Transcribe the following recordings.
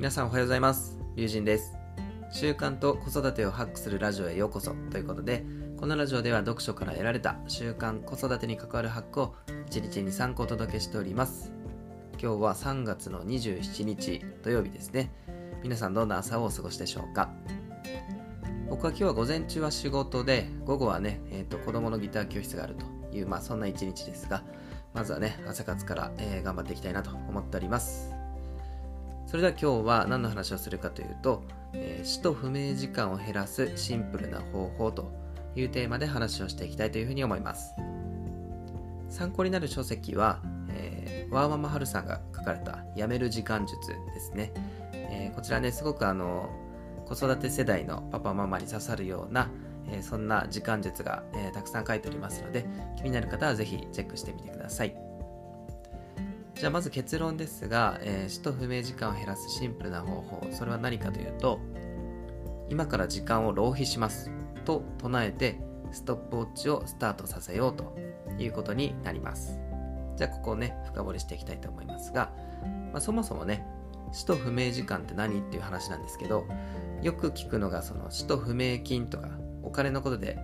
皆さんおはようございます。龍神です。習慣と子育てをハックするラジオへようこそ。ということでこのラジオでは読書から得られた習慣子育てに関わるハックを1日に3個お届けしております。今日は3月の27日土曜日ですね。皆さんどんな朝をお過ごしでしょうか？僕は今日は午前中は仕事で午後はね、えーと、子供のギター教室があるという、まあ、そんな一日ですがまずはね朝活から、えー、頑張っていきたいなと思っております。それでは今日は何の話をするかというと、えー、死と不明時間を減らすシンプルな方法というテーマで話をしていきたいというふうに思います。参考になる書籍は、えー、ワーママハルさんが書かれた「やめる時間術」ですね、えー、こちらねすごくあの子育て世代のパパママに刺さるような、えー、そんな時間術が、えたくさん書いておりますので気になる方はぜひチェックしてみてくださいじゃあまず結論ですが、えー、死と不明時間を減らすシンプルな方法それは何かというと今から時間を浪費しますと唱えてストップウォッチをスタートさせようということになります。じゃあここをね深掘りしていきたいと思いますが、まあ、そもそもね死と不明時間って何っていう話なんですけどよく聞くのがその死と不明金とかお金のことで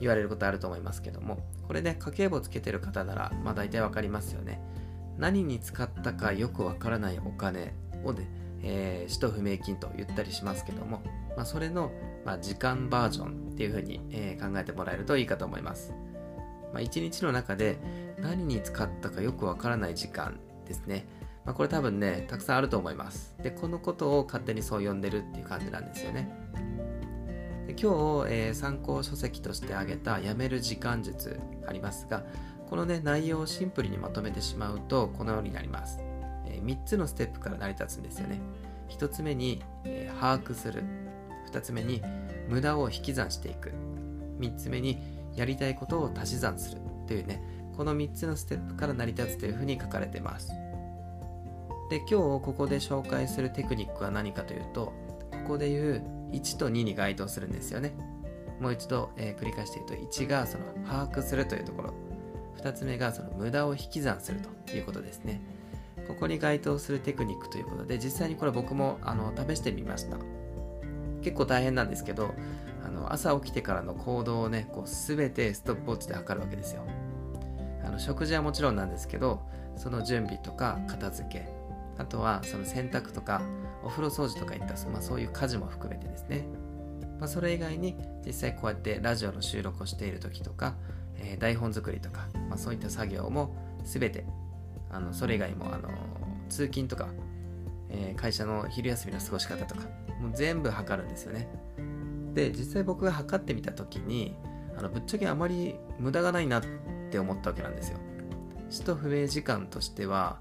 言われることあると思いますけどもこれね家計簿つけてる方ならまあ大体わかりますよね。何に使ったかよくわからないお金をね、えー、使途不明金と言ったりしますけども、まあ、それの、まあ、時間バージョンっていうふうに、えー、考えてもらえるといいかと思います。まあ、1日の中で何に使ったかよくわからない時間ですね。まあ、これ多分ね、たくさんあると思います。で、このことを勝手にそう呼んでるっていう感じなんですよね。で今日、えー、参考書籍として挙げたやめる時間術ありますが、このね、内容をシンプルにまとめてしまうと、このようになります。えー、3つのステップから成り立つんですよね。1つ目に、えー、把握する。2つ目に、無駄を引き算していく。3つ目に、やりたいことを足し算する。というね、この3つのステップから成り立つというふうに書かれています。で、今日ここで紹介するテクニックは何かというと、ここでいう1と2に該当するんですよね。もう一度、えー、繰り返して言うと、1がその把握するというところ。2つ目がその無駄を引き算するということですね。ここに該当するテクニックということで、実際にこれ僕もあの試してみました。結構大変なんですけど、あの朝起きてからの行動をね、こう全てストップウォッチで測るわけですよ。あの食事はもちろんなんですけど、その準備とか片付け、あとはその洗濯とかお風呂掃除とかいった、まあ、そういう家事も含めてですね。まあ、それ以外に実際こうやってラジオの収録をしている時とか、えー、台本作りとか、まあ、そういった作業も全てあのそれ以外もあの通勤とか、えー、会社の昼休みの過ごし方とかもう全部測るんですよね。で実際僕が測ってみた時にあのぶっちゃけあまり無駄がないなって思ったわけなんですよ。使途不明時間としては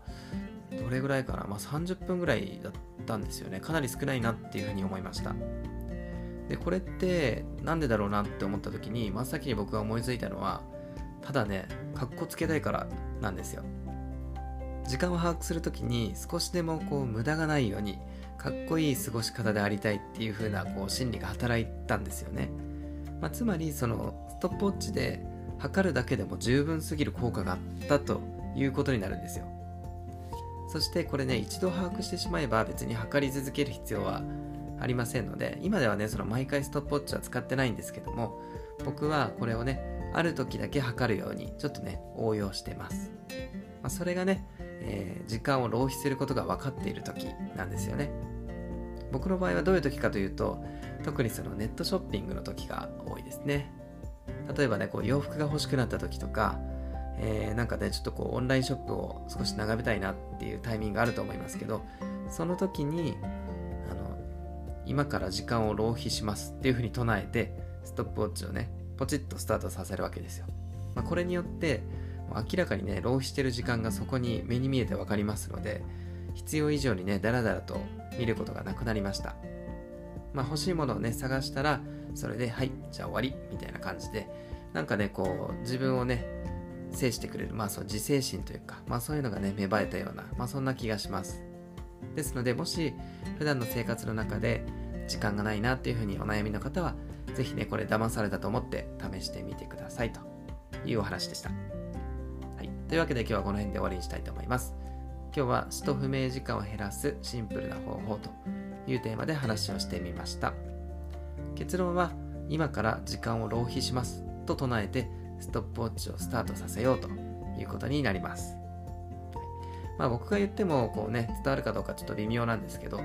どれぐらいかな、まあ、30分ぐらいだったんですよね。かなり少ないなっていうふうに思いました。でこれってなんでだろうなって思った時に真っ先に僕が思いついたのはただねかっこつけたいからなんですよ。時間を把握する時に少しでもこう無駄がないようにかっこいい過ごし方でありたいっていう風なこう心理が働いたんですよね、まあ、つまりそのストップウォッチで測るだけでも十分すぎる効果があったということになるんですよ。そしてこれね一度把握してしまえば別に測り続ける必要はありませんので今ではねその毎回ストップウォッチは使ってないんですけども僕はこれをねある時だけ測るようにちょっとね応用してます、まあ、それがね、えー、時間を浪費することが分かっている時なんですよね。僕の場合はどういう時かというと特にそのネットショッピングの時が多いですね。例えばねこう洋服が欲しくなった時とかえー、なんかねちょっとこうオンラインショップを少し眺めたいなっていうタイミングがあると思いますけどその時に今から時間を浪費しますっていうふうに唱えてストップウォッチをねポチッとスタートさせるわけですよ、まあ、これによって明らかにね浪費してる時間がそこに目に見えて分かりますので必要以上にねダラダラと見ることがなくなりました。まあ欲しいものをね探したらそれではいじゃあ終わりみたいな感じでなんかねこう自分をね制してくれるまあそう自制心というかまあそういうのがね芽生えたようなまあそんな気がします。ですのでもし普段の生活の中で時間がないなっていうふうにお悩みの方は是非ねこれ騙されたと思って試してみてくださいと。いうお話でした、はい、というわけで今日はこの辺で終わりにしたいと思います。今日は使途不明時間を減らすシンプルな方法というテーマで話をしてみました。結論は今から時間を浪費しますと唱えてストップウォッチをスタートさせようということになります。まあ僕が言ってもこうね伝わるかどうかちょっと微妙なんですけど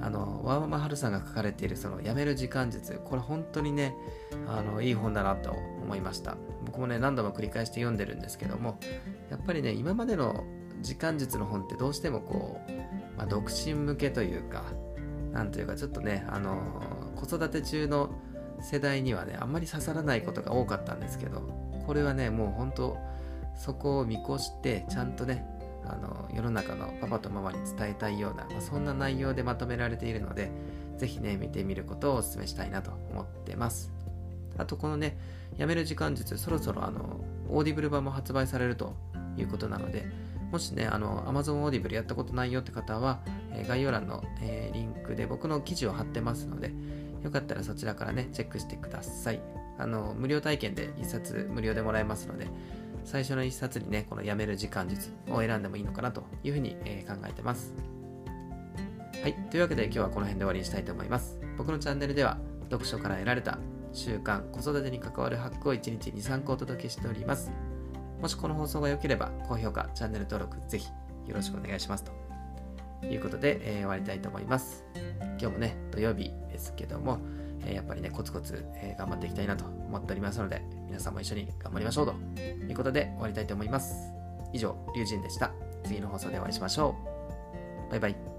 あのワーママハルさんが書かれているそのやめる時間術これ本当にねあのいい本だなと思いました。僕もね何度も繰り返して読んでるんですけどもやっぱりね今までの時間術の本ってどうしてもこう、まあ、独身向けというかなんというかちょっとねあの子育て中の世代にはねあんまり刺さらないことが多かったんですけどこれはねもう本当そこを見越してちゃんとねあの世の中のパパとママに伝えたいような、まあ、そんな内容でまとめられているのでぜひね見てみることをお勧めしたいなと思ってます。あとこのねやめる時間術そろそろあの Audible 版も発売されるということなのでもしねあの Amazon オーディブルやったことないよって方は、えー、概要欄の、えー、リンクで僕の記事を貼ってますのでよかったらそちらからねチェックしてください。あの無料体験で1冊無料でもらえますので最初の一冊にね、このやめる時間術を選んでもいいのかなというふうに、え、考えてます。はい。というわけで今日はこの辺で終わりにしたいと思います。僕のチャンネルでは読書から得られた習慣、子育てに関わるハックを1日2、3個お届けしております。もしこの放送が良ければ高評価、チャンネル登録ぜひよろしくお願いします。ということで、えー、終わりたいと思います。今日もね、土曜日ですけども、えやっぱりね、コツコツ、え頑張っていきたいなと思っておりますので、皆さんも一緒に頑張りましょうということで終わりたいと思います。以上、龍神でした。次の放送でお会いしましょう。バイバイ。